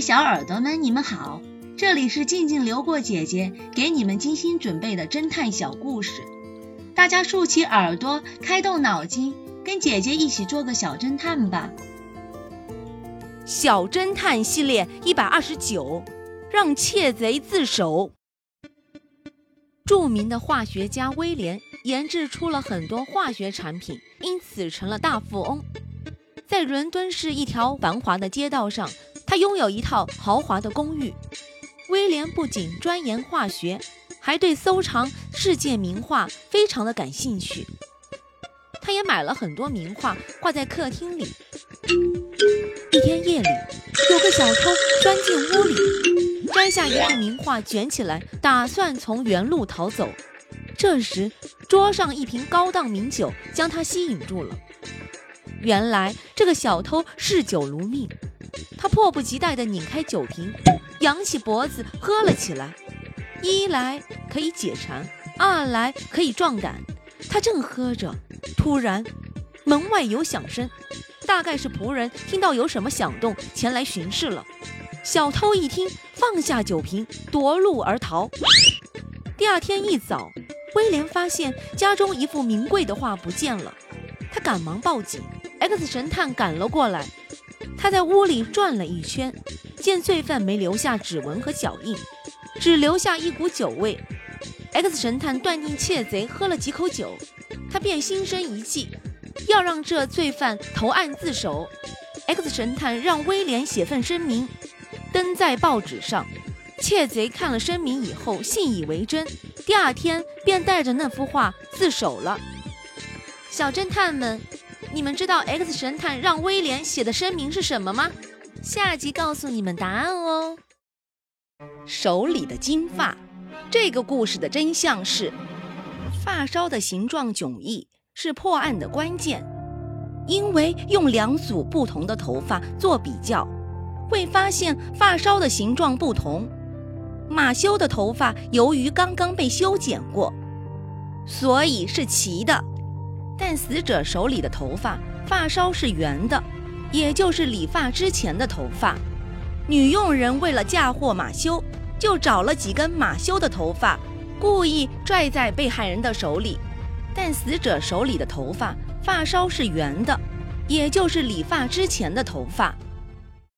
小耳朵们，你们好，这里是静静流过姐姐给你们精心准备的侦探小故事，大家竖起耳朵，开动脑筋，跟姐姐一起做个小侦探吧。小侦探系列一百二十九，让窃贼自首。著名的化学家威廉研制出了很多化学产品，因此成了大富翁。在伦敦市一条繁华的街道上，他拥有一套豪华的公寓。威廉不仅钻研化学，还对收藏世界名画非常的感兴趣。他也买了很多名画挂在客厅里。一天夜里，有个小偷钻进屋里，摘下一幅名画卷起来，打算从原路逃走。这时，桌上一瓶高档名酒将他吸引住了。原来这个小偷嗜酒如命，他迫不及待地拧开酒瓶，扬起脖子喝了起来。一来可以解馋，二来可以壮胆。他正喝着，突然门外有响声，大概是仆人听到有什么响动前来巡视了。小偷一听，放下酒瓶，夺路而逃。第二天一早，威廉发现家中一幅名贵的画不见了，他赶忙报警。X 神探赶了过来，他在屋里转了一圈，见罪犯没留下指纹和脚印，只留下一股酒味。X 神探断定窃贼喝了几口酒，他便心生一计，要让这罪犯投案自首。X 神探让威廉写份声明，登在报纸上。窃贼看了声明以后，信以为真，第二天便带着那幅画自首了。小侦探们。你们知道 X 神探让威廉写的声明是什么吗？下集告诉你们答案哦。手里的金发，这个故事的真相是，发梢的形状迥异是破案的关键，因为用两组不同的头发做比较，会发现发梢的形状不同。马修的头发由于刚刚被修剪过，所以是齐的。但死者手里的头发发梢是圆的，也就是理发之前的头发。女佣人为了嫁祸马修，就找了几根马修的头发，故意拽在被害人的手里。但死者手里的头发发梢是圆的，也就是理发之前的头发。